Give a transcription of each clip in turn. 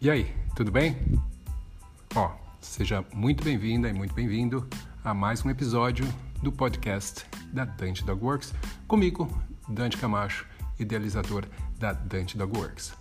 E aí, tudo bem? Ó, seja muito bem-vinda e muito bem-vindo a mais um episódio do podcast da Dante Dog Works, comigo, Dante Camacho, idealizador da Dante Dog Works.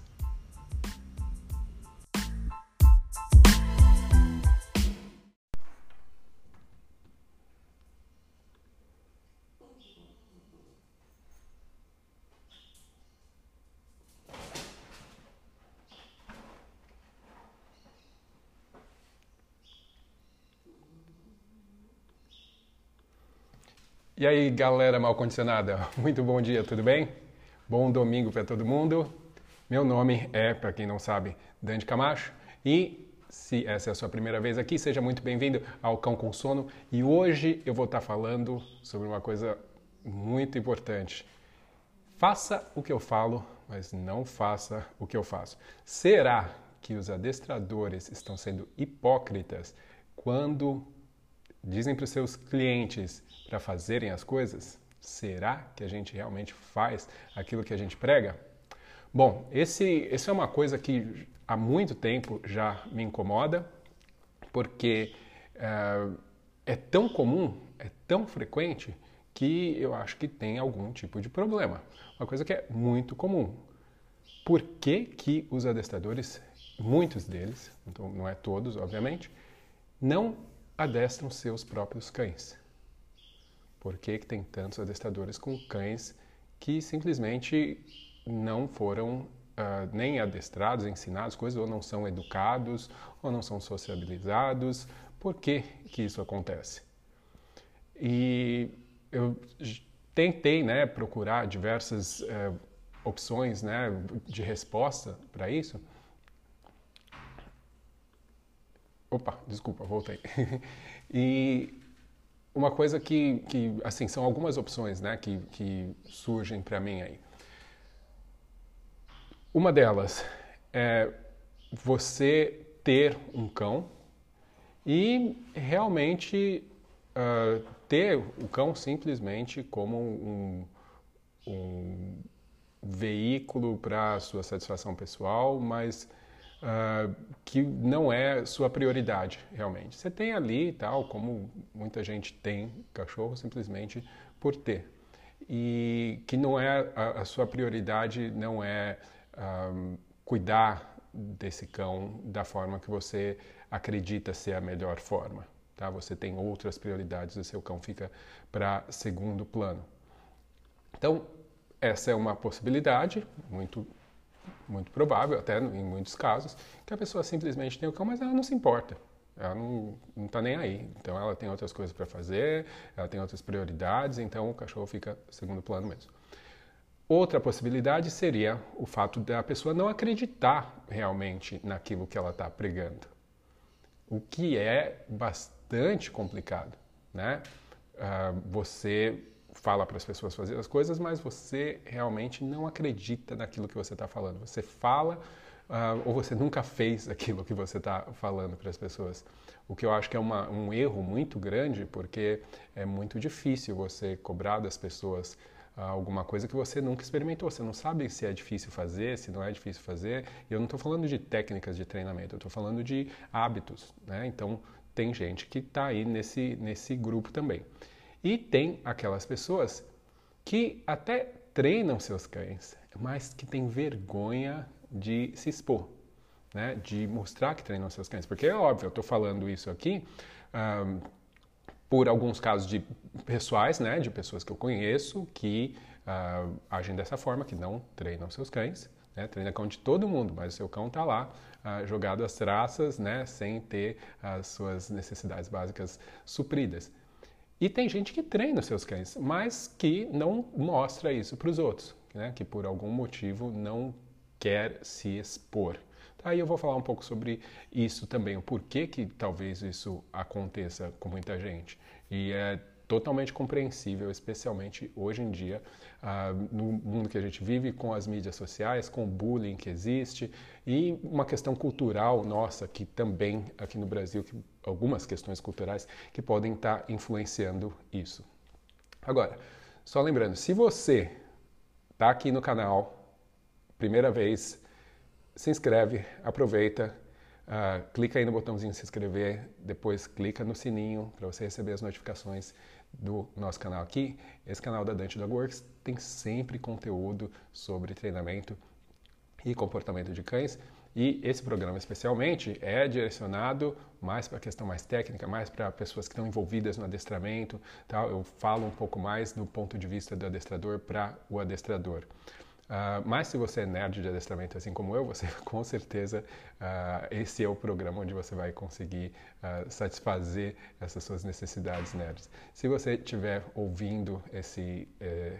E aí, galera mal condicionada, muito bom dia, tudo bem? Bom domingo para todo mundo. Meu nome é, para quem não sabe, Dante Camacho e se essa é a sua primeira vez aqui, seja muito bem-vindo ao Cão com Sono e hoje eu vou estar falando sobre uma coisa muito importante. Faça o que eu falo, mas não faça o que eu faço. Será que os adestradores estão sendo hipócritas quando dizem para os seus clientes para fazerem as coisas? Será que a gente realmente faz aquilo que a gente prega? Bom, esse, esse é uma coisa que há muito tempo já me incomoda, porque é, é tão comum, é tão frequente, que eu acho que tem algum tipo de problema. Uma coisa que é muito comum. Por que, que os adestradores, muitos deles, então não é todos, obviamente, não adestram seus próprios cães? Por que, que tem tantos adestradores com cães que simplesmente não foram uh, nem adestrados, ensinados coisas, ou não são educados, ou não são sociabilizados? Por que, que isso acontece? E eu tentei né, procurar diversas uh, opções né, de resposta para isso. Opa, desculpa, voltei. e uma coisa que, que, assim, são algumas opções, né, que, que surgem para mim aí. Uma delas é você ter um cão e realmente uh, ter o cão simplesmente como um, um veículo para sua satisfação pessoal, mas uh, que não é sua prioridade realmente. Você tem ali tal, como muita gente tem cachorro simplesmente por ter. E que não é a, a sua prioridade não é ah, cuidar desse cão da forma que você acredita ser a melhor forma. Tá? Você tem outras prioridades, o seu cão fica para segundo plano. Então, essa é uma possibilidade muito muito provável, até em muitos casos, que a pessoa simplesmente tem o cão, mas ela não se importa. Ela não está nem aí. Então ela tem outras coisas para fazer, ela tem outras prioridades, então o cachorro fica segundo plano mesmo. Outra possibilidade seria o fato da pessoa não acreditar realmente naquilo que ela está pregando, o que é bastante complicado, né? Uh, você fala para as pessoas fazer as coisas, mas você realmente não acredita naquilo que você está falando. Você fala uh, ou você nunca fez aquilo que você está falando para as pessoas. O que eu acho que é uma, um erro muito grande, porque é muito difícil você cobrar das pessoas uh, alguma coisa que você nunca experimentou. Você não sabe se é difícil fazer, se não é difícil fazer. E eu não estou falando de técnicas de treinamento, eu estou falando de hábitos. Né? Então, tem gente que está aí nesse, nesse grupo também. E tem aquelas pessoas que até treinam seus cães, mas que têm vergonha de se expor, né? de mostrar que treinam seus cães. Porque é óbvio, eu estou falando isso aqui um, por alguns casos de pessoais, né? de pessoas que eu conheço que uh, agem dessa forma, que não treinam seus cães. Né? Treina cão de todo mundo, mas o seu cão está lá uh, jogado às traças, né? sem ter as suas necessidades básicas supridas. E tem gente que treina os seus cães, mas que não mostra isso para os outros, né? que por algum motivo não quer se expor. Aí eu vou falar um pouco sobre isso também, o porquê que talvez isso aconteça com muita gente. E é totalmente compreensível, especialmente hoje em dia, uh, no mundo que a gente vive, com as mídias sociais, com o bullying que existe e uma questão cultural nossa que também aqui no Brasil, que, algumas questões culturais que podem estar influenciando isso. Agora, só lembrando, se você está aqui no canal, primeira vez, se inscreve, aproveita, uh, clica aí no botãozinho se inscrever, depois clica no sininho para você receber as notificações do nosso canal aqui. Esse canal da Dante Dog Works tem sempre conteúdo sobre treinamento e comportamento de cães. E esse programa, especialmente, é direcionado mais para a questão mais técnica, mais para pessoas que estão envolvidas no adestramento. Tá? Eu falo um pouco mais do ponto de vista do adestrador para o adestrador. Uh, mas se você é nerd de adestramento assim como eu, você com certeza uh, esse é o programa onde você vai conseguir uh, satisfazer essas suas necessidades nerds. Se você estiver ouvindo esse, eh,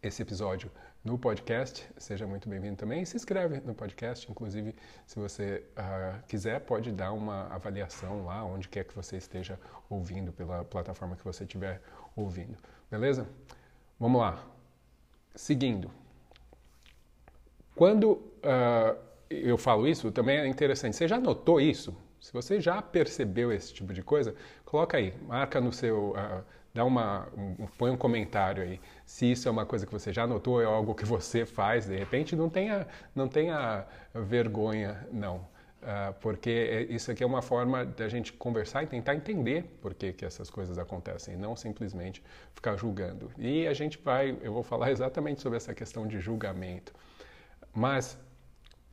esse episódio no podcast, seja muito bem-vindo também. Se inscreve no podcast, inclusive se você quiser pode dar uma avaliação lá onde quer que você esteja ouvindo, pela plataforma que você estiver ouvindo. Beleza? Vamos lá. Seguindo, quando uh, eu falo isso, também é interessante. Você já notou isso? Se você já percebeu esse tipo de coisa, coloca aí, marca no seu, uh, dá uma, um, põe um comentário aí. Se isso é uma coisa que você já notou, é algo que você faz, de repente, não tenha, não tenha vergonha, não. Uh, porque é, isso aqui é uma forma da gente conversar e tentar entender por que, que essas coisas acontecem, não simplesmente ficar julgando. E a gente vai, eu vou falar exatamente sobre essa questão de julgamento. Mas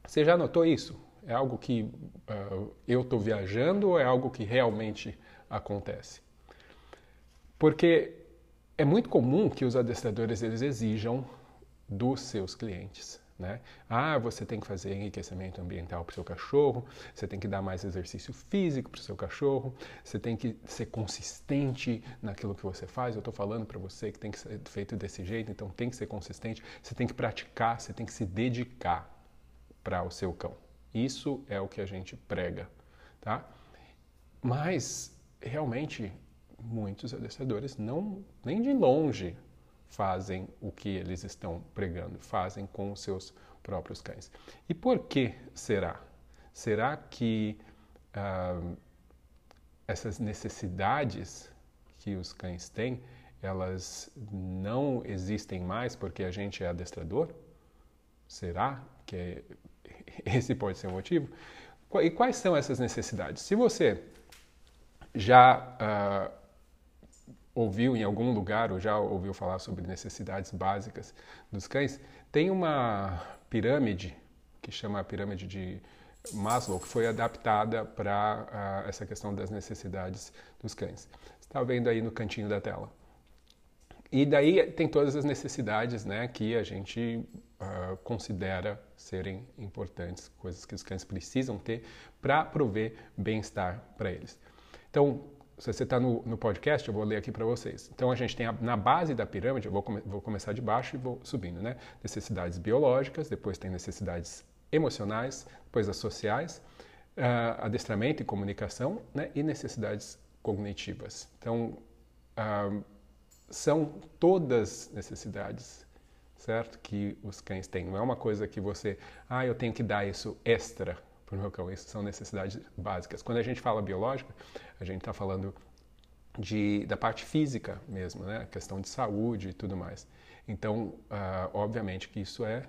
você já notou isso? É algo que uh, eu estou viajando ou é algo que realmente acontece? Porque é muito comum que os adestradores eles exijam dos seus clientes né? Ah, você tem que fazer enriquecimento ambiental para o seu cachorro, você tem que dar mais exercício físico para o seu cachorro, você tem que ser consistente naquilo que você faz. Eu estou falando para você que tem que ser feito desse jeito, então tem que ser consistente, você tem que praticar, você tem que se dedicar para o seu cão. Isso é o que a gente prega, tá? Mas realmente muitos adestradores não nem de longe fazem o que eles estão pregando, fazem com os seus próprios cães. E por que será? Será que ah, essas necessidades que os cães têm, elas não existem mais porque a gente é adestrador? Será que esse pode ser o motivo? E quais são essas necessidades? Se você já uh, ouviu em algum lugar ou já ouviu falar sobre necessidades básicas dos cães, tem uma pirâmide que chama a pirâmide de Maslow, que foi adaptada para uh, essa questão das necessidades dos cães. Está vendo aí no cantinho da tela. E daí tem todas as necessidades né, que a gente uh, considera serem importantes, coisas que os cães precisam ter para prover bem-estar para eles. Então, se você está no, no, podcast, eu vou ler aqui para vocês. Então, a gente tem a, na base da pirâmide, eu vou, come, vou começar de baixo e vou subindo, né? Necessidades biológicas, depois tem necessidades emocionais, depois as sociais, uh, adestramento e comunicação, né? E necessidades cognitivas. Então, uh, são todas necessidades, certo? Que os cães têm. Não é uma coisa que você, ah, eu tenho que dar isso extra para o meu cão. Isso são necessidades básicas. Quando a gente fala biológica, a gente está falando de, da parte física mesmo, né? Questão de saúde e tudo mais. Então, uh, obviamente que isso é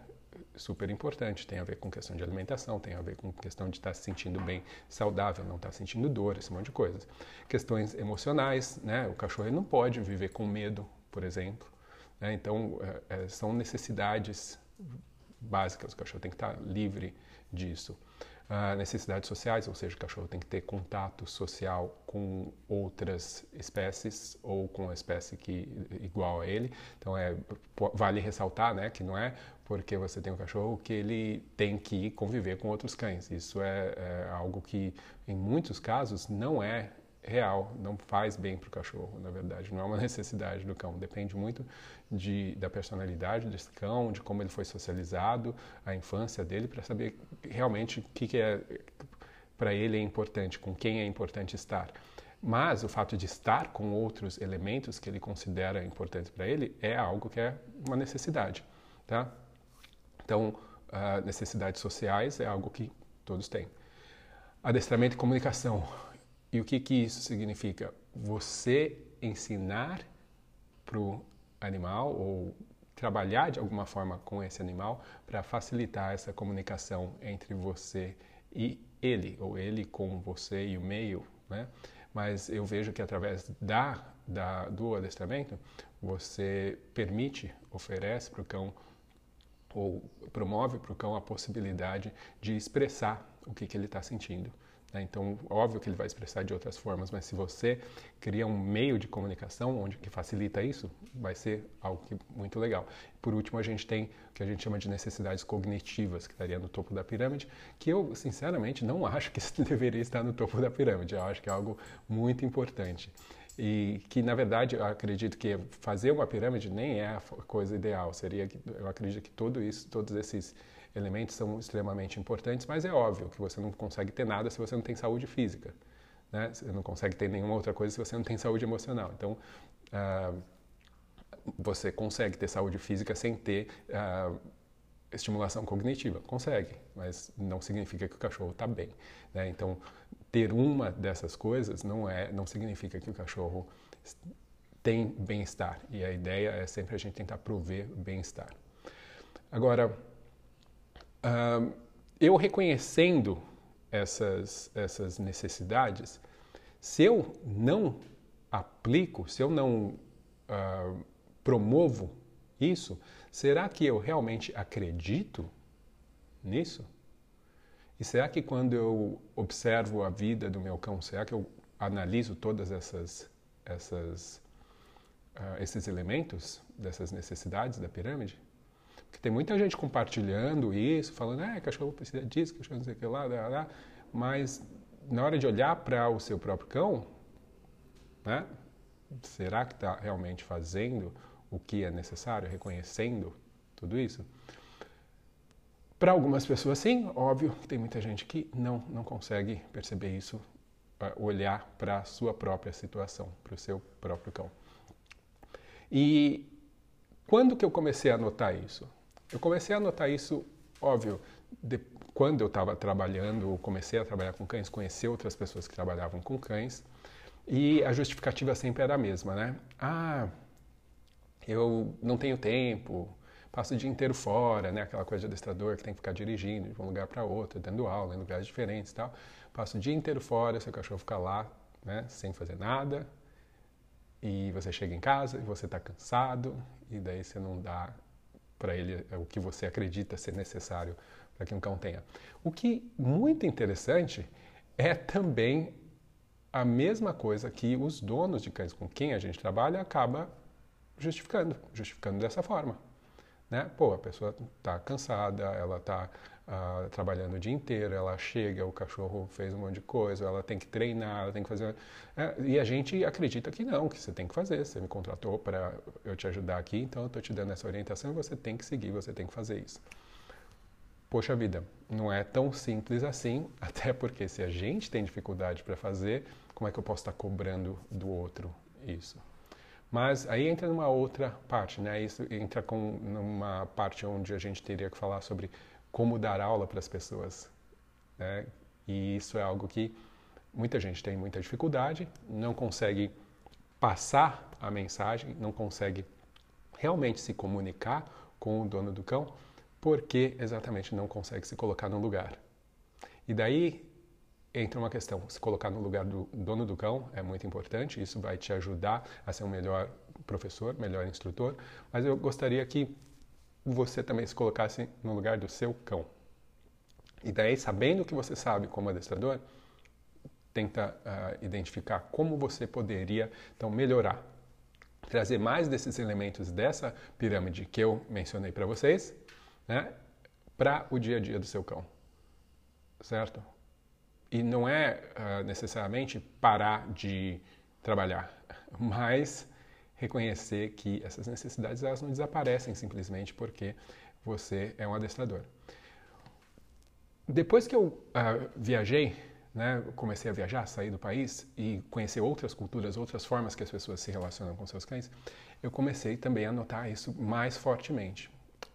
super importante. Tem a ver com questão de alimentação, tem a ver com questão de estar tá se sentindo bem, saudável, não estar tá sentindo dor, esse monte de coisas. Questões emocionais, né? O cachorro não pode viver com medo, por exemplo. Né? Então, é, são necessidades básicas. O cachorro tem que estar tá livre disso uh, necessidades sociais, ou seja, o cachorro tem que ter contato social com outras espécies ou com a espécie que igual a ele. Então é vale ressaltar, né, que não é porque você tem um cachorro que ele tem que conviver com outros cães. Isso é, é algo que em muitos casos não é real, não faz bem para o cachorro, na verdade, não é uma necessidade do cão, depende muito de, da personalidade desse cão, de como ele foi socializado, a infância dele, para saber realmente o que, que é para ele é importante, com quem é importante estar. Mas o fato de estar com outros elementos que ele considera importantes para ele é algo que é uma necessidade, tá? Então, uh, necessidades sociais é algo que todos têm. Adestramento e comunicação e o que, que isso significa? Você ensinar para o animal ou trabalhar de alguma forma com esse animal para facilitar essa comunicação entre você e ele, ou ele com você e o meio, né? Mas eu vejo que através da, da do adestramento, você permite, oferece para o cão ou promove para o cão a possibilidade de expressar o que, que ele está sentindo. Né? Então, óbvio que ele vai expressar de outras formas, mas se você cria um meio de comunicação onde que facilita isso, vai ser algo que, muito legal. Por último, a gente tem o que a gente chama de necessidades cognitivas, que estaria no topo da pirâmide, que eu, sinceramente, não acho que deveria estar no topo da pirâmide. Eu acho que é algo muito importante. E que, na verdade, eu acredito que fazer uma pirâmide nem é a coisa ideal. Seria, eu acredito que tudo isso, todos esses elementos são extremamente importantes, mas é óbvio que você não consegue ter nada se você não tem saúde física. Né? Você não consegue ter nenhuma outra coisa se você não tem saúde emocional. Então, uh, você consegue ter saúde física sem ter uh, estimulação cognitiva. Consegue, mas não significa que o cachorro está bem. Né? Então, ter uma dessas coisas não é, não significa que o cachorro tem bem-estar. E a ideia é sempre a gente tentar prover bem-estar. Agora, eu reconhecendo essas, essas necessidades, se eu não aplico, se eu não uh, promovo isso, será que eu realmente acredito nisso? E será que quando eu observo a vida do meu cão, será que eu analiso todas essas, essas uh, esses elementos dessas necessidades da pirâmide? Porque tem muita gente compartilhando isso, falando, ah, cachorro precisa disso, cachorro não sei lá, lá, lá. Mas na hora de olhar para o seu próprio cão, né? Será que está realmente fazendo o que é necessário, reconhecendo tudo isso? Para algumas pessoas, sim, óbvio, tem muita gente que não, não consegue perceber isso, olhar para a sua própria situação, para o seu próprio cão. E quando que eu comecei a notar isso? Eu comecei a notar isso, óbvio, de, quando eu estava trabalhando, comecei a trabalhar com cães, conhecer outras pessoas que trabalhavam com cães, e a justificativa sempre era a mesma, né? Ah, eu não tenho tempo, passo o dia inteiro fora, né? Aquela coisa de adestrador que tem que ficar dirigindo de um lugar para outro, dando aula em lugares diferentes e tal. Passo o dia inteiro fora, seu cachorro fica lá, né? Sem fazer nada, e você chega em casa e você está cansado, e daí você não dá para ele é o que você acredita ser necessário para que um cão tenha. O que muito interessante é também a mesma coisa que os donos de cães com quem a gente trabalha acaba justificando, justificando dessa forma. Né? Pô, a pessoa está cansada, ela está uh, trabalhando o dia inteiro, ela chega, o cachorro fez um monte de coisa, ela tem que treinar, ela tem que fazer. É, e a gente acredita que não, que você tem que fazer. Você me contratou para eu te ajudar aqui, então eu estou te dando essa orientação e você tem que seguir, você tem que fazer isso. Poxa vida, não é tão simples assim, até porque se a gente tem dificuldade para fazer, como é que eu posso estar cobrando do outro isso? Mas aí entra numa outra parte, né? Isso entra com numa parte onde a gente teria que falar sobre como dar aula para as pessoas. Né? E isso é algo que muita gente tem muita dificuldade, não consegue passar a mensagem, não consegue realmente se comunicar com o dono do cão, porque exatamente não consegue se colocar no lugar. E daí entra uma questão, se colocar no lugar do dono do cão é muito importante, isso vai te ajudar a ser um melhor professor, melhor instrutor, mas eu gostaria que você também se colocasse no lugar do seu cão. E daí, sabendo o que você sabe como adestrador, tenta uh, identificar como você poderia então melhorar, trazer mais desses elementos dessa pirâmide que eu mencionei para vocês, né, para o dia a dia do seu cão, certo? E não é uh, necessariamente parar de trabalhar, mas reconhecer que essas necessidades elas não desaparecem simplesmente porque você é um adestrador. Depois que eu uh, viajei, né, comecei a viajar, sair do país e conhecer outras culturas, outras formas que as pessoas se relacionam com seus cães, eu comecei também a notar isso mais fortemente.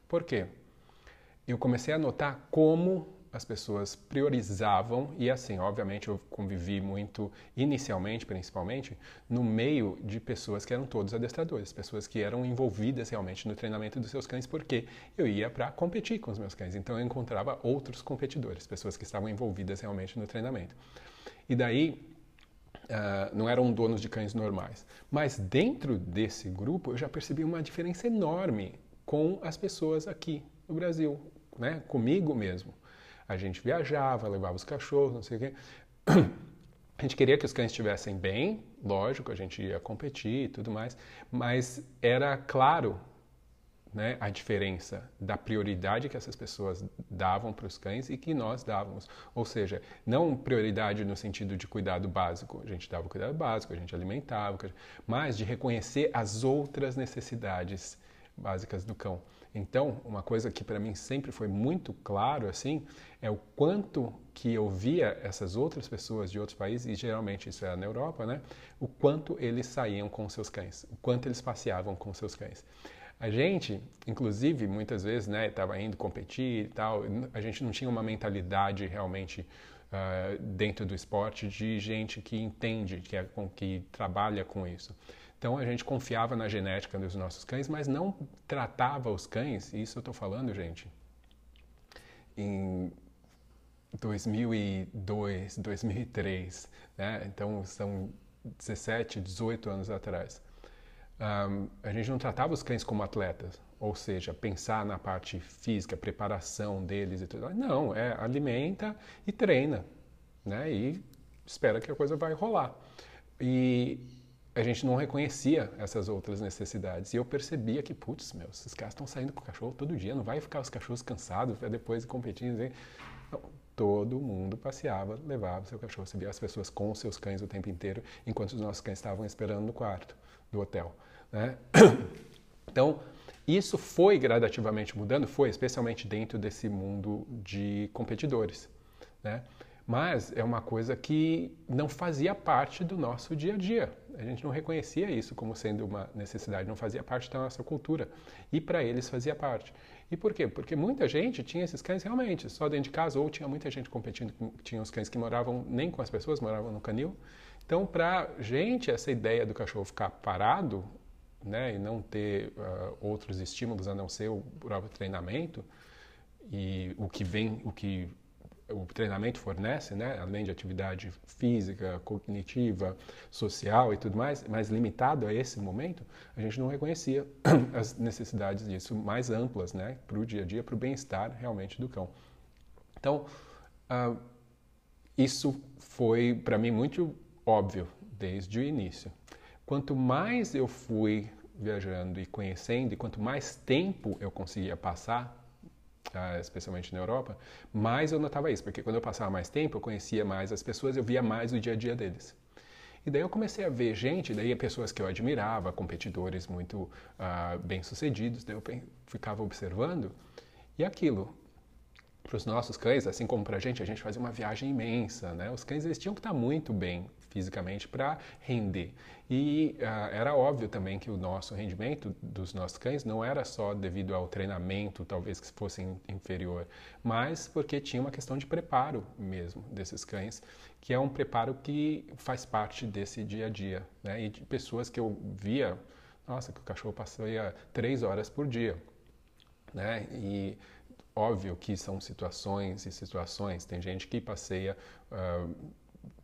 Por quê? Eu comecei a notar como as pessoas priorizavam, e assim, obviamente eu convivi muito, inicialmente principalmente, no meio de pessoas que eram todos adestradores, pessoas que eram envolvidas realmente no treinamento dos seus cães, porque eu ia para competir com os meus cães, então eu encontrava outros competidores, pessoas que estavam envolvidas realmente no treinamento. E daí, uh, não eram donos de cães normais. Mas dentro desse grupo eu já percebi uma diferença enorme com as pessoas aqui no Brasil, né? comigo mesmo. A gente viajava, levava os cachorros, não sei o quê. A gente queria que os cães estivessem bem, lógico, a gente ia competir e tudo mais, mas era claro né, a diferença da prioridade que essas pessoas davam para os cães e que nós dávamos. Ou seja, não prioridade no sentido de cuidado básico, a gente dava o cuidado básico, a gente alimentava, mas de reconhecer as outras necessidades básicas do cão. Então, uma coisa que para mim sempre foi muito claro assim, é o quanto que eu via essas outras pessoas de outros países, e geralmente isso era na Europa, né? O quanto eles saíam com seus cães, o quanto eles passeavam com seus cães. A gente, inclusive, muitas vezes, né, estava indo competir e tal, a gente não tinha uma mentalidade realmente uh, dentro do esporte de gente que entende, que, é, que trabalha com isso. Então a gente confiava na genética dos nossos cães, mas não tratava os cães, e isso eu estou falando, gente, em 2002, 2003, né? então são 17, 18 anos atrás um, a gente não tratava os cães como atletas, ou seja, pensar na parte física, preparação deles e tudo. Não, é alimenta e treina, né? E espera que a coisa vai rolar. E a gente não reconhecia essas outras necessidades. E eu percebia que, putz, meu, esses caras estão saindo com o cachorro todo dia, não vai ficar os cachorros cansados para depois competir. Não, todo mundo passeava, levava seu cachorro. Você via as pessoas com seus cães o tempo inteiro, enquanto os nossos cães estavam esperando no quarto do hotel. Né? Então, isso foi gradativamente mudando, foi especialmente dentro desse mundo de competidores. Né? Mas é uma coisa que não fazia parte do nosso dia a dia. A gente não reconhecia isso como sendo uma necessidade, não fazia parte da nossa cultura. E para eles fazia parte. E por quê? Porque muita gente tinha esses cães realmente só dentro de casa, ou tinha muita gente competindo, tinha os cães que moravam nem com as pessoas, moravam no canil. Então, para gente, essa ideia do cachorro ficar parado né, e não ter uh, outros estímulos a não ser o próprio treinamento e o que vem, o que o treinamento fornece, né, além de atividade física, cognitiva, social e tudo mais, mas limitado a esse momento, a gente não reconhecia as necessidades disso mais amplas, né, para o dia a dia, para o bem-estar realmente do cão. Então, uh, isso foi para mim muito óbvio desde o início. Quanto mais eu fui viajando e conhecendo, e quanto mais tempo eu conseguia passar, ah, especialmente na Europa, mais eu notava isso, porque quando eu passava mais tempo, eu conhecia mais as pessoas, eu via mais o dia a dia deles. E daí eu comecei a ver gente, daí pessoas que eu admirava, competidores muito ah, bem-sucedidos, daí eu ficava observando, e aquilo, para os nossos cães, assim como para a gente, a gente fazia uma viagem imensa, né? Os cães eles tinham que estar muito bem fisicamente para render. E uh, era óbvio também que o nosso rendimento dos nossos cães não era só devido ao treinamento, talvez que fosse inferior, mas porque tinha uma questão de preparo mesmo desses cães, que é um preparo que faz parte desse dia a dia. Né? E de pessoas que eu via, nossa, que o cachorro passaria três horas por dia. Né? E óbvio que são situações e situações. Tem gente que passeia uh,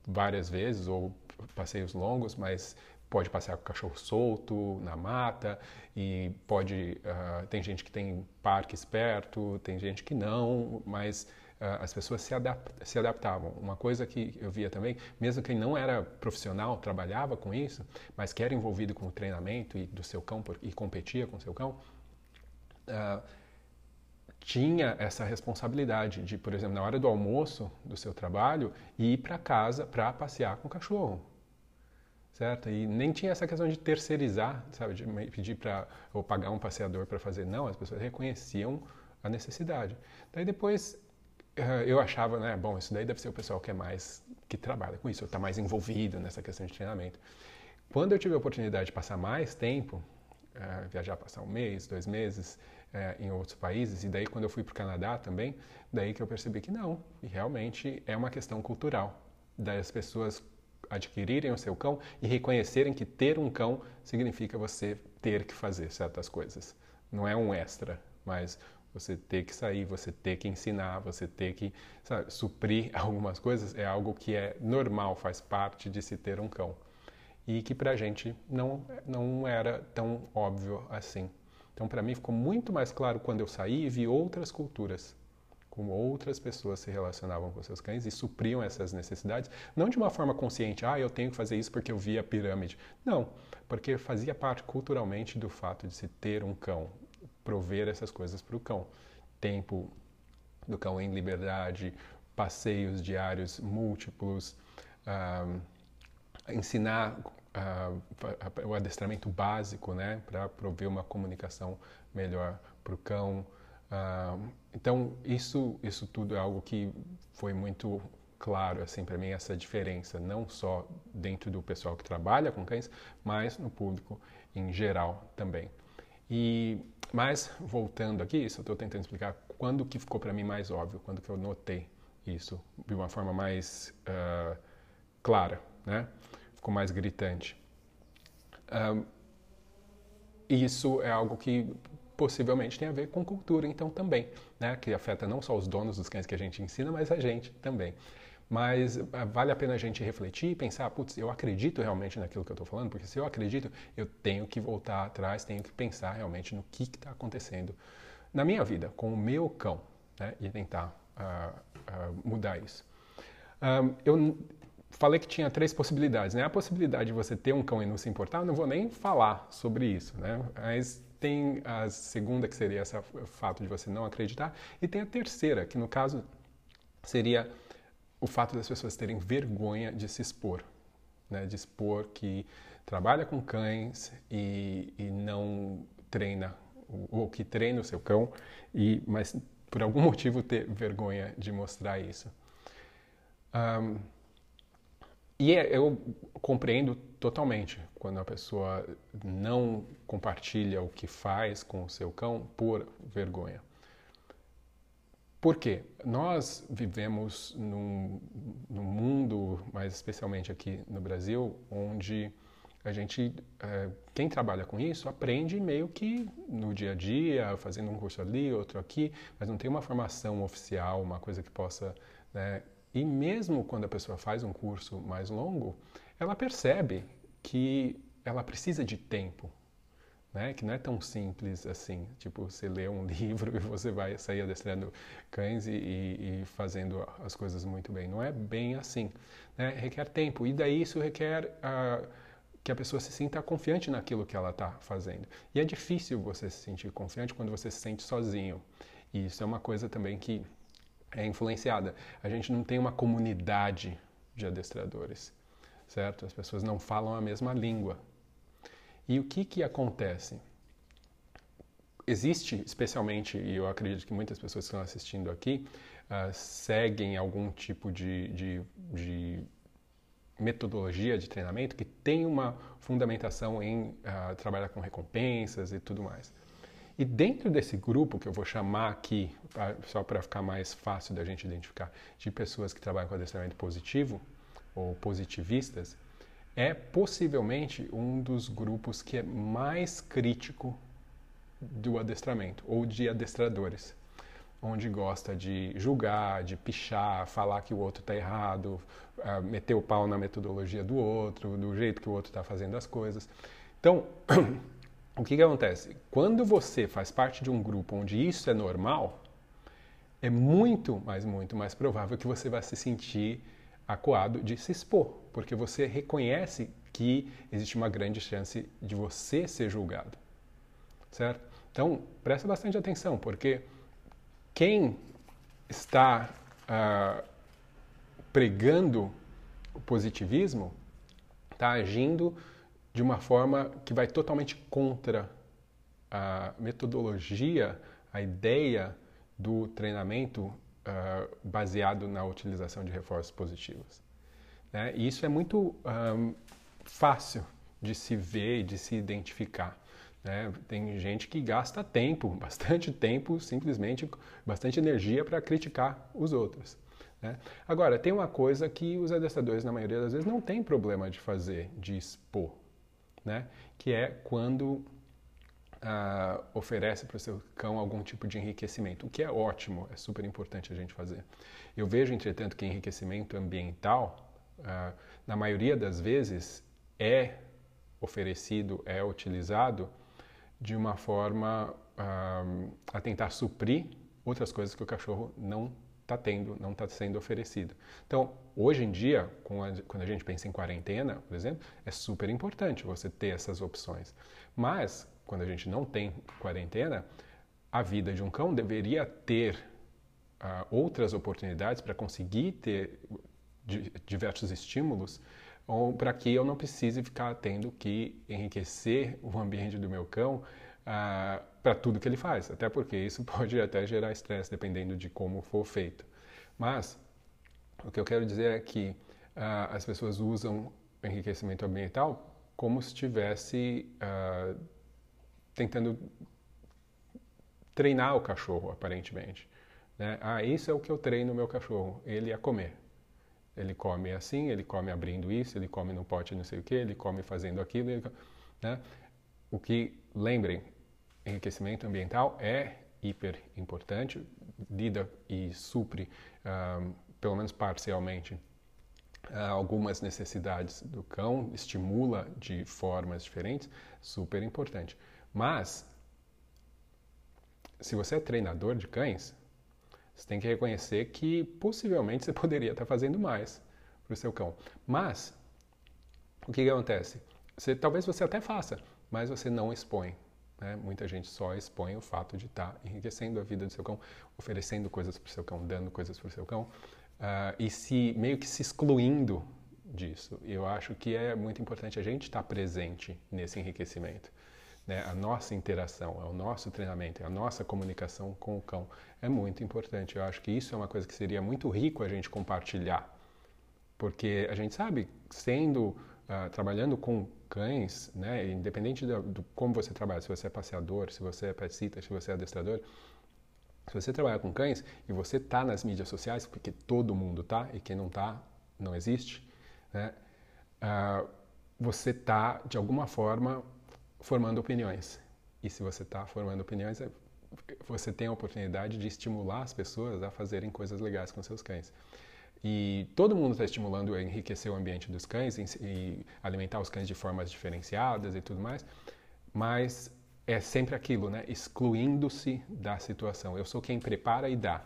várias vezes ou passeios longos, mas pode passear com o cachorro solto na mata e pode uh, tem gente que tem parques perto, tem gente que não, mas uh, as pessoas se, se adaptavam. Uma coisa que eu via também, mesmo quem não era profissional trabalhava com isso, mas que era envolvido com o treinamento e do seu cão e competia com o seu cão. Uh, tinha essa responsabilidade de, por exemplo, na hora do almoço do seu trabalho, ir para casa para passear com o cachorro. Certo? E nem tinha essa questão de terceirizar, sabe, de pedir para ou pagar um passeador para fazer. Não, as pessoas reconheciam a necessidade. Daí depois eh, eu achava, né, bom, isso daí deve ser o pessoal que é mais que trabalha com isso, está mais envolvido nessa questão de treinamento. Quando eu tive a oportunidade de passar mais tempo uh, viajar, passar um mês, dois meses uh, em outros países. E daí, quando eu fui para o Canadá também, daí que eu percebi que não, e realmente é uma questão cultural das pessoas adquirirem o seu cão e reconhecerem que ter um cão significa você ter que fazer certas coisas. Não é um extra, mas você ter que sair, você ter que ensinar, você ter que sabe, suprir algumas coisas é algo que é normal, faz parte de se ter um cão. E que para a gente não, não era tão óbvio assim. Então, para mim, ficou muito mais claro quando eu saí e vi outras culturas como outras pessoas se relacionavam com seus cães e supriam essas necessidades, não de uma forma consciente, ah, eu tenho que fazer isso porque eu vi a pirâmide. Não, porque fazia parte culturalmente do fato de se ter um cão, prover essas coisas para o cão. Tempo do cão em liberdade, passeios diários múltiplos, uh, ensinar uh, o adestramento básico, né, para prover uma comunicação melhor para o cão. Uh, então isso isso tudo é algo que foi muito claro assim para mim essa diferença não só dentro do pessoal que trabalha com cães mas no público em geral também e mas voltando aqui isso eu estou tentando explicar quando que ficou para mim mais óbvio quando que eu notei isso de uma forma mais uh, clara né ficou mais gritante uh, isso é algo que possivelmente tem a ver com cultura, então também, né? que afeta não só os donos dos cães que a gente ensina, mas a gente também. Mas ah, vale a pena a gente refletir e pensar, putz, eu acredito realmente naquilo que eu estou falando, porque se eu acredito, eu tenho que voltar atrás, tenho que pensar realmente no que está acontecendo na minha vida, com o meu cão, né? e tentar uh, uh, mudar isso. Um, eu falei que tinha três possibilidades, né? A possibilidade de você ter um cão e não se importar, não vou nem falar sobre isso, né? Mas tem a segunda, que seria esse fato de você não acreditar, e tem a terceira, que no caso seria o fato das pessoas terem vergonha de se expor, né? de expor que trabalha com cães e, e não treina, ou que treina o seu cão, e, mas por algum motivo ter vergonha de mostrar isso. Um, e é, eu compreendo totalmente quando a pessoa não compartilha o que faz com o seu cão por vergonha. Por quê? Nós vivemos num, num mundo, mais especialmente aqui no Brasil, onde a gente, é, quem trabalha com isso, aprende meio que no dia a dia, fazendo um curso ali, outro aqui, mas não tem uma formação oficial, uma coisa que possa né, e mesmo quando a pessoa faz um curso mais longo, ela percebe que ela precisa de tempo, né? Que não é tão simples assim, tipo você lê um livro e você vai sair adestrando cães e, e, fazendo as coisas muito bem. Não é bem assim, né? Requer tempo e daí isso requer uh, que a pessoa se sinta confiante naquilo que ela está fazendo. E é difícil você se sentir confiante quando você se sente sozinho. E isso é uma coisa também que é influenciada. A gente não tem uma comunidade de adestradores, certo? As pessoas não falam a mesma língua. E o que que acontece? Existe, especialmente, e eu acredito que muitas pessoas que estão assistindo aqui uh, seguem algum tipo de, de, de, metodologia de treinamento que tem uma fundamentação em uh, trabalhar com recompensas e tudo mais. E dentro desse grupo, que eu vou chamar aqui, só para ficar mais fácil da gente identificar, de pessoas que trabalham com adestramento positivo ou positivistas, é possivelmente um dos grupos que é mais crítico do adestramento ou de adestradores, onde gosta de julgar, de pichar, falar que o outro está errado, uh, meter o pau na metodologia do outro, do jeito que o outro está fazendo as coisas. Então, o que, que acontece? Quando você faz parte de um grupo onde isso é normal, é muito, mas muito mais provável que você vai se sentir acuado de se expor, porque você reconhece que existe uma grande chance de você ser julgado, certo? Então, presta bastante atenção, porque quem está uh, pregando o positivismo está agindo de uma forma que vai totalmente contra a metodologia, a ideia do treinamento uh, baseado na utilização de reforços positivos. Né? E isso é muito um, fácil de se ver e de se identificar. Né? Tem gente que gasta tempo, bastante tempo, simplesmente bastante energia para criticar os outros. Né? Agora, tem uma coisa que os adestradores, na maioria das vezes, não tem problema de fazer, de expor, né? que é quando uh, oferece para o seu cão algum tipo de enriquecimento, o que é ótimo, é super importante a gente fazer. Eu vejo, entretanto, que enriquecimento ambiental, uh, na maioria das vezes, é oferecido, é utilizado de uma forma uh, a tentar suprir outras coisas que o cachorro não está tendo, não está sendo oferecido. Então, hoje em dia, quando a gente pensa em quarentena, por exemplo, é super importante você ter essas opções. Mas, quando a gente não tem quarentena, a vida de um cão deveria ter uh, outras oportunidades para conseguir ter diversos estímulos para que eu não precise ficar tendo que enriquecer o ambiente do meu cão ah, para tudo que ele faz, até porque isso pode até gerar estresse dependendo de como for feito. Mas o que eu quero dizer é que ah, as pessoas usam enriquecimento ambiental como se estivesse ah, tentando treinar o cachorro, aparentemente. Né? Ah, isso é o que eu treino o meu cachorro, ele a comer. Ele come assim, ele come abrindo isso, ele come no pote não sei o que, ele come fazendo aquilo. Ele, né? O que, lembrem, enriquecimento ambiental é hiper importante, lida e supre, um, pelo menos parcialmente, uh, algumas necessidades do cão, estimula de formas diferentes, super importante. Mas, se você é treinador de cães, você tem que reconhecer que possivelmente você poderia estar fazendo mais para o seu cão. Mas, o que, que acontece? Você, talvez você até faça, mas você não expõe. Né? Muita gente só expõe o fato de estar enriquecendo a vida do seu cão, oferecendo coisas para o seu cão, dando coisas para o seu cão, uh, e se meio que se excluindo disso. Eu acho que é muito importante a gente estar presente nesse enriquecimento né, a nossa interação, é o nosso treinamento, é a nossa comunicação com o cão é muito importante. Eu acho que isso é uma coisa que seria muito rico a gente compartilhar, porque a gente sabe, sendo uh, trabalhando com cães, né, independente do, do, como você trabalha, se você é passeador, se você é sitter, se você é adestrador, se você trabalha com cães e você está nas mídias sociais, porque todo mundo está e quem não está não existe, né, uh, você está de alguma forma formando opiniões. E se você está formando opiniões, é, você tem a oportunidade de estimular as pessoas a fazerem coisas legais com seus cães. E todo mundo está estimulando a enriquecer o ambiente dos cães e alimentar os cães de formas diferenciadas e tudo mais, mas é sempre aquilo, né? Excluindo-se da situação. Eu sou quem prepara e dá,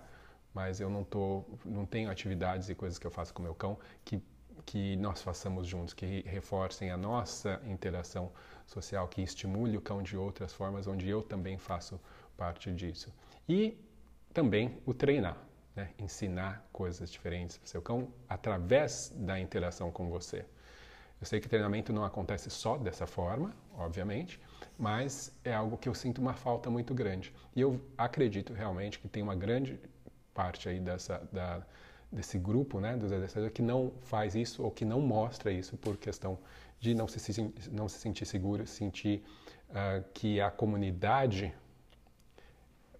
mas eu não tô, não tenho atividades e coisas que eu faço com meu cão que que nós façamos juntos, que reforcem a nossa interação social, que estimule o cão de outras formas, onde eu também faço parte disso. E também o treinar, né? ensinar coisas diferentes para o seu cão através da interação com você. Eu sei que treinamento não acontece só dessa forma, obviamente, mas é algo que eu sinto uma falta muito grande. E eu acredito realmente que tem uma grande parte aí dessa da, desse grupo, né, dos adestradores que não faz isso ou que não mostra isso por questão de não se, não se sentir seguro, sentir uh, que a comunidade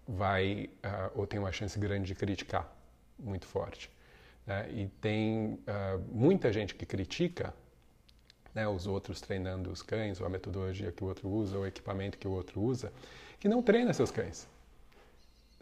vai uh, ou tem uma chance grande de criticar muito forte. Né? E tem uh, muita gente que critica né, os outros treinando os cães, ou a metodologia que o outro usa, ou o equipamento que o outro usa, que não treina seus cães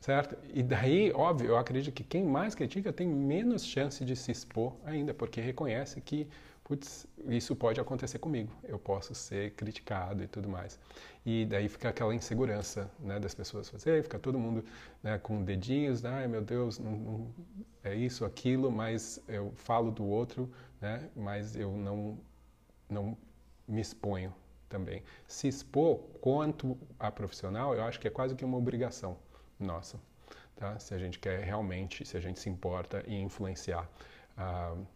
certo? E daí, óbvio, eu acredito que quem mais critica tem menos chance de se expor ainda, porque reconhece que, putz, isso pode acontecer comigo, eu posso ser criticado e tudo mais. E daí fica aquela insegurança né, das pessoas fazer, fica todo mundo né, com dedinhos, ai meu Deus, não, não, é isso, aquilo, mas eu falo do outro, né, mas eu não, não me exponho também. Se expor quanto a profissional, eu acho que é quase que uma obrigação nossa, tá? Se a gente quer realmente, se a gente se importa em influenciar uh,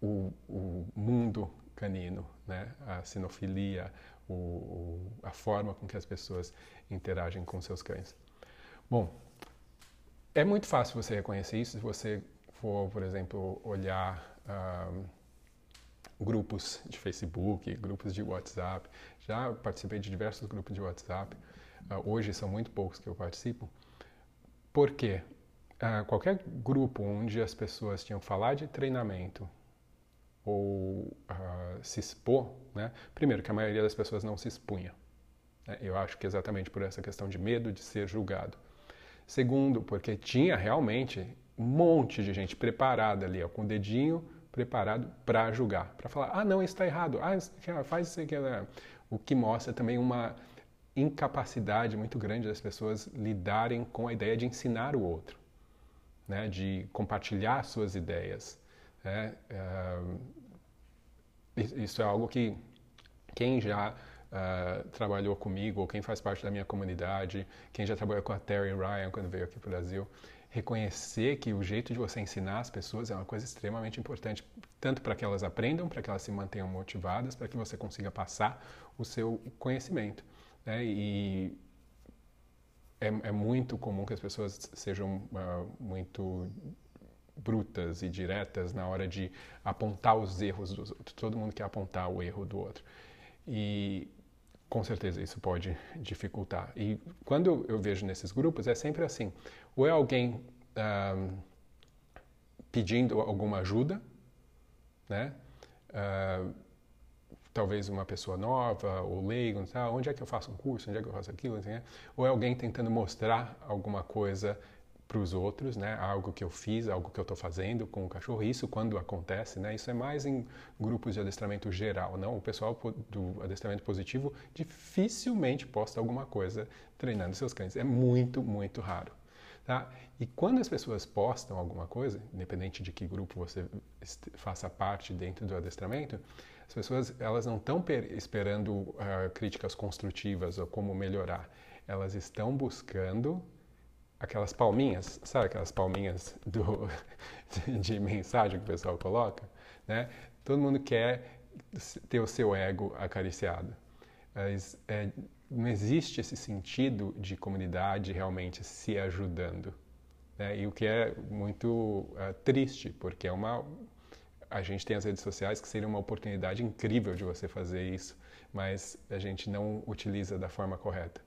o, o, mundo canino, né? A sinofilia, o, o, a forma com que as pessoas interagem com seus cães. Bom, é muito fácil você reconhecer isso se você for, por exemplo, olhar grupos de Facebook, grupos de WhatsApp. Já participei de diversos grupos de WhatsApp. Uh, hoje são muito poucos que eu participo. Por quê? Uh, qualquer grupo onde as pessoas tinham falar de treinamento ou uh, se expor, né? primeiro que a maioria das pessoas não se expunha. Né? Eu acho que exatamente por essa questão de medo de ser julgado. Segundo, porque tinha realmente um monte de gente preparada ali, ó, com o dedinho preparado para julgar, para falar, ah, não, isso está errado, ah, faz isso aqui. Né? O que mostra também uma incapacidade muito grande das pessoas lidarem com a ideia de ensinar o outro, né? de compartilhar suas ideias. Né? Uh, isso é algo que quem já uh, trabalhou comigo, ou quem faz parte da minha comunidade, quem já trabalhou com a Terry Ryan quando veio aqui para o Brasil, reconhecer que o jeito de você ensinar as pessoas é uma coisa extremamente importante, tanto para que elas aprendam, para que elas se mantenham motivadas, para que você consiga passar o seu conhecimento. Né? E é, é, muito comum que as pessoas sejam uh, muito brutas e diretas na hora de apontar os erros dos outros. Todo mundo quer apontar o erro do outro. E com certeza isso pode dificultar. E quando eu vejo nesses grupos, é sempre assim: ou é alguém um, pedindo alguma ajuda, né? Uh, talvez uma pessoa nova ou leigo, ah, onde é que eu faço um curso, onde é que eu faço aquilo, assim, ou é alguém tentando mostrar alguma coisa para os outros, né? Algo que eu fiz, algo que eu estou fazendo com o cachorro. Isso quando acontece, né? Isso é mais em grupos de adestramento geral, não? O pessoal do adestramento positivo dificilmente posta alguma coisa treinando seus cães. É muito, muito raro. Tá? E quando as pessoas postam alguma coisa, independente de que grupo você faça parte dentro do adestramento, as pessoas elas não estão esperando uh, críticas construtivas ou como melhorar. Elas estão buscando aquelas palminhas, sabe aquelas palminhas do, de mensagem que o pessoal coloca? Né? Todo mundo quer ter o seu ego acariciado. Mas é, não existe esse sentido de comunidade realmente se ajudando. Né? E o que é muito uh, triste, porque é uma, a gente tem as redes sociais que seria uma oportunidade incrível de você fazer isso, mas a gente não utiliza da forma correta.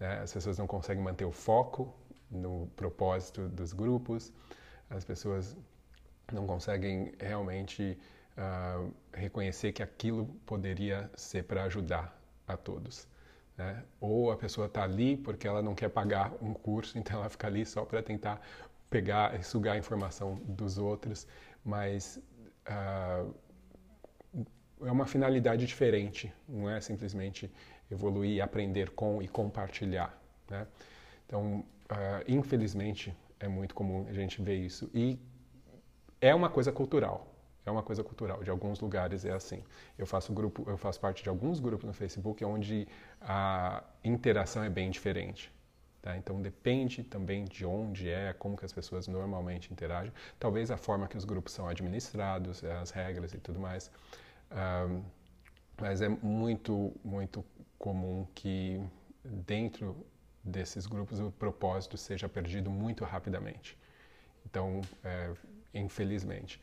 Né? As pessoas não conseguem manter o foco no propósito dos grupos, as pessoas não conseguem realmente uh, reconhecer que aquilo poderia ser para ajudar a todos. Né? Ou a pessoa está ali porque ela não quer pagar um curso, então ela fica ali só para tentar pegar e sugar a informação dos outros, mas uh, é uma finalidade diferente, não é simplesmente evoluir, aprender com e compartilhar. Né? Então, Uh, infelizmente, é muito comum a gente ver isso. E é uma coisa cultural. É uma coisa cultural. De alguns lugares é assim. Eu faço grupo, eu faço parte de alguns grupos no Facebook onde a interação é bem diferente. Tá? Então depende também de onde é, como que as pessoas normalmente interagem. Talvez a forma que os grupos são administrados, as regras e tudo mais. Mas é muito, muito comum que dentro desses grupos o propósito seja perdido muito rapidamente. Então, é, infelizmente,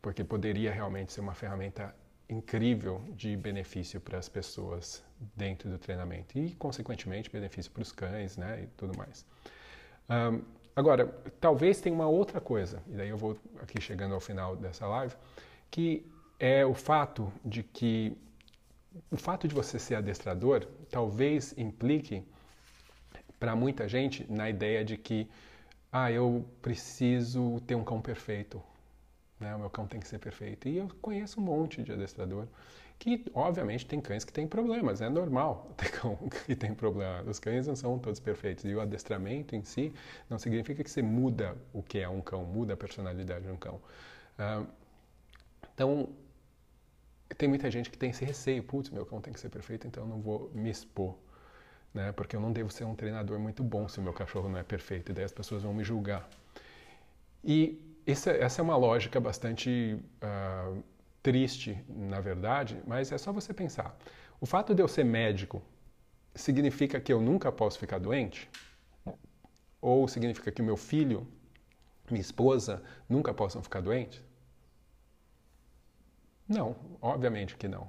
porque poderia realmente ser uma ferramenta incrível de benefício para as pessoas dentro do treinamento e, consequentemente, benefício para os cães, né, e tudo mais. Um, agora, talvez tenha uma outra coisa, e daí eu vou aqui chegando ao final dessa live, que é o fato de que o fato de você ser adestrador talvez implique para muita gente na ideia de que ah, eu preciso ter um cão perfeito, né? O meu cão tem que ser perfeito. E eu conheço um monte de adestrador que, obviamente, tem cães que têm problemas, é normal ter cão que tem problema. Os cães não são todos perfeitos e o adestramento em si não significa que você muda o que é um cão, muda a personalidade de um cão. Então, tem muita gente que tem esse receio, putz, meu cão tem que ser perfeito, então eu não vou me expor né? Porque eu não devo ser um treinador muito bom se o meu cachorro não é perfeito, e daí as pessoas vão me julgar. E essa, essa é uma lógica bastante uh, triste, na verdade, mas é só você pensar. O fato de eu ser médico significa que eu nunca posso ficar doente? Ou significa que meu filho, minha esposa, nunca possam ficar doentes? Não, obviamente que não.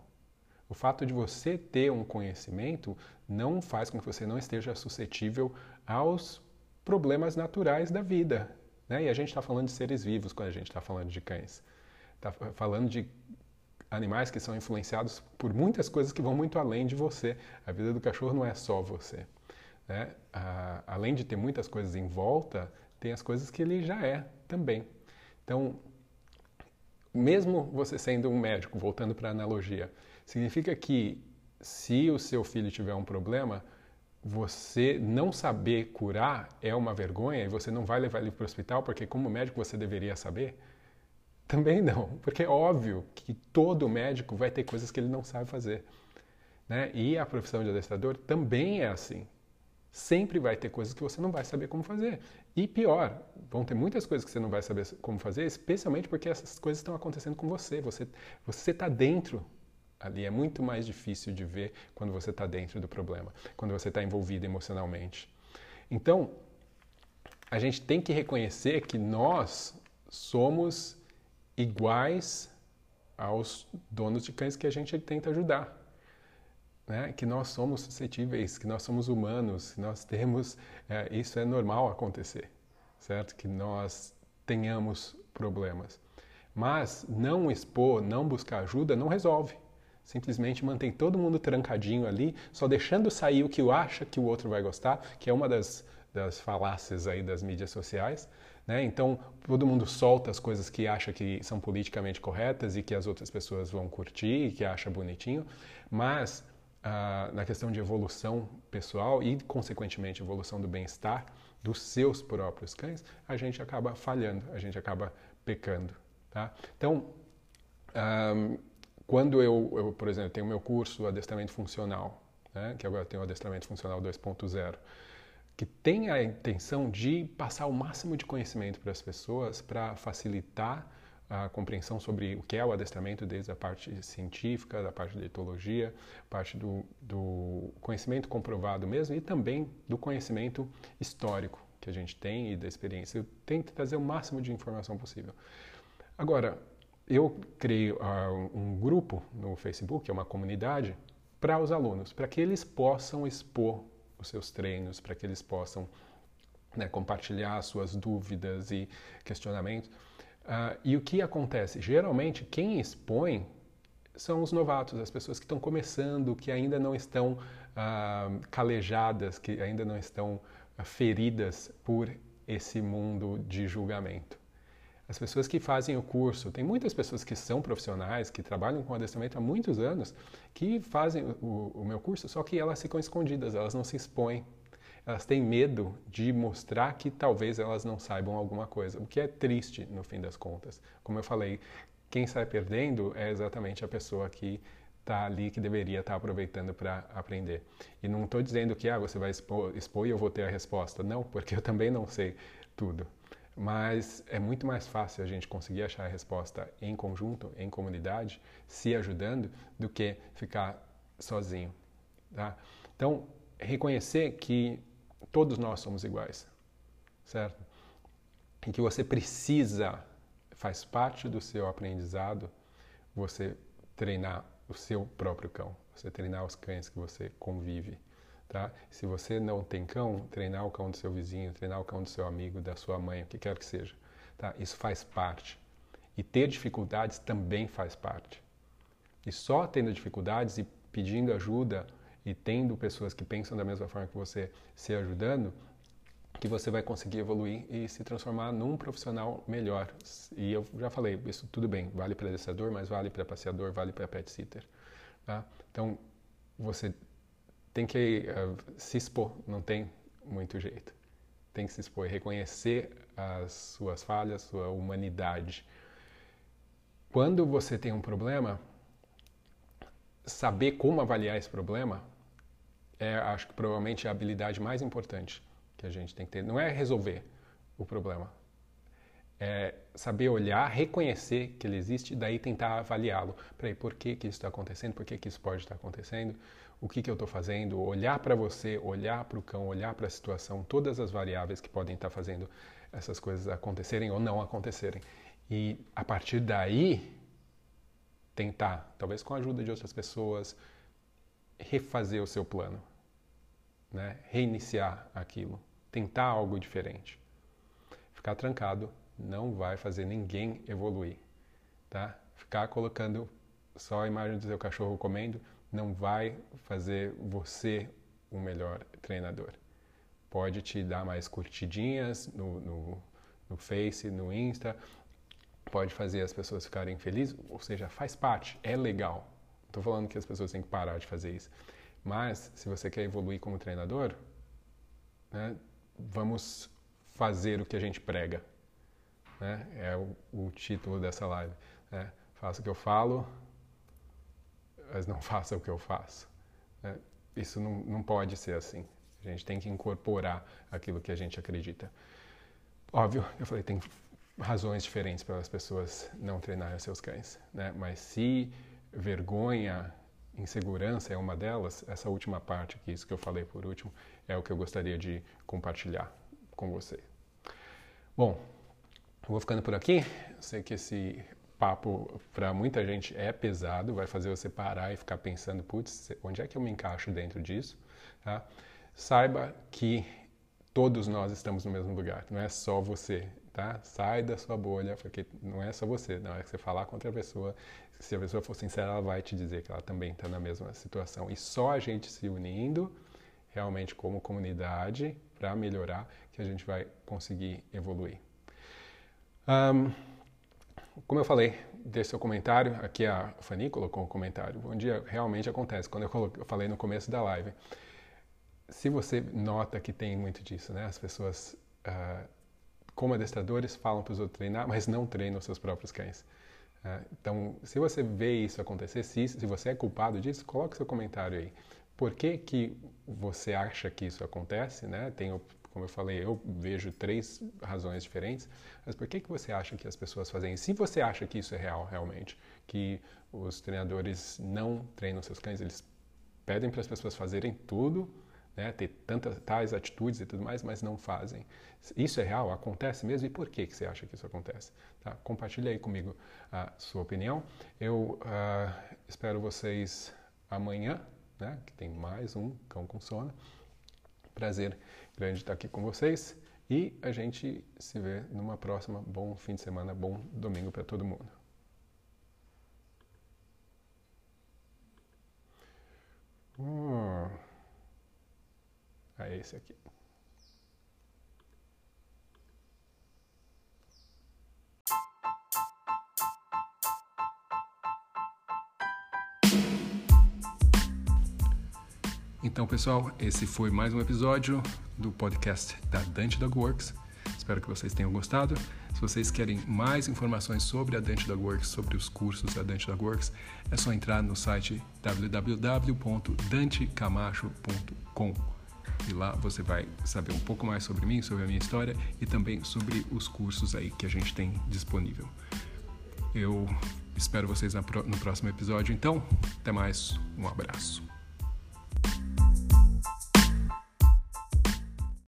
O fato de você ter um conhecimento não faz com que você não esteja suscetível aos problemas naturais da vida. Né? E a gente está falando de seres vivos quando a gente está falando de cães. Está falando de animais que são influenciados por muitas coisas que vão muito além de você. A vida do cachorro não é só você. Né? Além de ter muitas coisas em volta, tem as coisas que ele já é também. Então, mesmo você sendo um médico, voltando para a analogia, significa que se o seu filho tiver um problema, você não saber curar é uma vergonha e você não vai levar ele para o hospital porque, como médico, você deveria saber? Também não, porque é óbvio que todo médico vai ter coisas que ele não sabe fazer. Né? E a profissão de adestrador também é assim. Sempre vai ter coisas que você não vai saber como fazer. E pior, vão ter muitas coisas que você não vai saber como fazer, especialmente porque essas coisas estão acontecendo com você. Você você está dentro ali. É muito mais difícil de ver quando você está dentro do problema, quando você está envolvido emocionalmente. Então, a gente tem que reconhecer que nós somos iguais aos donos de cães que a gente tenta ajudar né, que nós somos suscetíveis, que nós somos humanos, que nós temos, é, isso é normal acontecer, certo? Que nós tenhamos problemas. Mas não expor, não buscar ajuda, não resolve. Simplesmente mantém todo mundo trancadinho ali, só deixando sair o que acha que o outro vai gostar, que é uma das, das falácias aí das mídias sociais. Né? Então, todo mundo solta as coisas que acha que são politicamente corretas e que as outras pessoas vão curtir que acha bonitinho, mas ah, na questão de evolução pessoal e, consequentemente, evolução do bem-estar dos seus próprios cães, a gente acaba falhando, a gente acaba pecando. Tá? Então, um, quando eu, eu, por exemplo, tenho meu curso Adestramento Funcional, né, que agora tem o Adestramento Funcional 2.0, que tem a intenção de passar o máximo de conhecimento para as pessoas para facilitar a compreensão sobre o que é o adestramento, desde a parte científica, da parte da etologia, parte do, do conhecimento comprovado mesmo e também do conhecimento histórico que a gente tem e da experiência. Eu tento trazer o máximo de informação possível. Agora, eu criei uh, um grupo no Facebook, é uma comunidade, para os alunos, para que eles possam expor os seus treinos, para que eles possam né, compartilhar suas dúvidas e questionamentos. Uh, e o que acontece? Geralmente, quem expõe são os novatos, as pessoas que estão começando, que ainda não estão uh, calejadas, que ainda não estão uh, feridas por esse mundo de julgamento. As pessoas que fazem o curso, tem muitas pessoas que são profissionais, que trabalham com adestramento há muitos anos, que fazem o, o meu curso, só que elas ficam escondidas, elas não se expõem elas têm medo de mostrar que talvez elas não saibam alguma coisa, o que é triste no fim das contas. Como eu falei, quem sai perdendo é exatamente a pessoa que está ali, que deveria estar tá aproveitando para aprender. E não estou dizendo que ah, você vai expor, expor e eu vou ter a resposta. Não, porque eu também não sei tudo. Mas é muito mais fácil a gente conseguir achar a resposta em conjunto, em comunidade, se ajudando, do que ficar sozinho. Tá? Então, reconhecer que todos nós somos iguais, certo? E que você precisa, faz parte do seu aprendizado, você treinar o seu próprio cão, você treinar os cães que você convive, tá? Se você não tem cão, treinar o cão do seu vizinho, treinar o cão do seu amigo, da sua mãe, o que quer que seja, tá? Isso faz parte. E ter dificuldades também faz parte. E só tendo dificuldades e pedindo ajuda e tendo pessoas que pensam da mesma forma que você se ajudando, que você vai conseguir evoluir e se transformar num profissional melhor. E eu já falei, isso tudo bem, vale para adestrador, mas vale para passeador, vale para pet sitter. Tá? Então, você tem que uh, se expor, não tem muito jeito. Tem que se expor reconhecer as suas falhas, sua humanidade. Quando você tem um problema, saber como avaliar esse problema é, acho que provavelmente a habilidade mais importante que a gente tem que ter. Não é resolver o problema, é saber olhar, reconhecer que ele existe daí tentar avaliá-lo. Peraí, por que, que isso está acontecendo? Por que, que isso pode estar acontecendo? O que, que eu estou fazendo? Olhar para você, olhar para o cão, olhar para a situação, todas as variáveis que podem estar fazendo essas coisas acontecerem ou não acontecerem. E a partir daí, tentar, talvez com a ajuda de outras pessoas, refazer o seu plano, né? reiniciar aquilo, tentar algo diferente. Ficar trancado não vai fazer ninguém evoluir, tá? Ficar colocando só a imagem do seu cachorro comendo não vai fazer você o melhor treinador. Pode te dar mais curtidinhas no, no, no Face, no Insta, pode fazer as pessoas ficarem felizes, ou seja, faz parte, é legal. Estou falando que as pessoas têm que parar de fazer isso. Mas, se você quer evoluir como treinador, né, vamos fazer o que a gente prega. Né? É o, o, título dessa live. Né? Faça o que eu falo, mas não faça o que eu faço. Né? Isso não, não pode ser assim. A gente tem que incorporar aquilo que a gente acredita. Óbvio, eu falei, tem razões diferentes para as pessoas não treinarem seus cães, né? Mas se vergonha, insegurança é uma delas, essa última parte aqui, isso que eu falei por último, é o que eu gostaria de compartilhar com você. Bom, vou ficando por aqui. Eu sei que esse papo para muita gente é pesado, vai fazer você parar e ficar pensando, putz, onde é que eu me encaixo dentro disso? Tá? Saiba que todos nós estamos no mesmo lugar, não é só você tá? Sai da sua bolha, porque não é só você, não é que você falar com outra pessoa. Se a pessoa for sincera, ela vai te dizer que ela também está na mesma situação. E só a gente se unindo, realmente como comunidade, para melhorar, que a gente vai conseguir evoluir. Um, como eu falei, deixe seu comentário. Aqui a Fanny colocou um comentário. Bom dia, realmente acontece. Quando eu, coloquei, eu falei no começo da live, se você nota que tem muito disso, né? As pessoas uh, como adestradores, falam para os outros treinar, mas não treinam os seus próprios cães. É, então, se você vê isso acontecer, se, você é culpado disso, coloque seu comentário aí. Por que, que você acha que isso acontece? Né? Tem, como eu falei, eu vejo três razões diferentes, mas por que, que você acha que as pessoas fazem isso? Se você acha que isso é real, realmente, que os treinadores não treinam seus cães, eles pedem para as pessoas fazerem tudo né, ter tantas tais atitudes e tudo mais, mas não fazem. Isso é real? Acontece mesmo? E por que, que você acha que isso acontece? Tá? Compartilhe aí comigo a sua opinião. Eu uh, espero vocês amanhã, né, que tem mais um Cão com Sono. Prazer grande estar aqui com vocês e a gente se vê numa próxima. Bom fim de semana, bom domingo para todo mundo. Hum. É esse aqui. Então, pessoal, esse foi mais um episódio do podcast da Dante Dog Works. Espero que vocês tenham gostado. Se vocês querem mais informações sobre a Dante Dog Works, sobre os cursos da Dante Dog Works, é só entrar no site www.dantecamacho.com. E lá você vai saber um pouco mais sobre mim, sobre a minha história e também sobre os cursos aí que a gente tem disponível. Eu espero vocês no próximo episódio, então. Até mais, um abraço.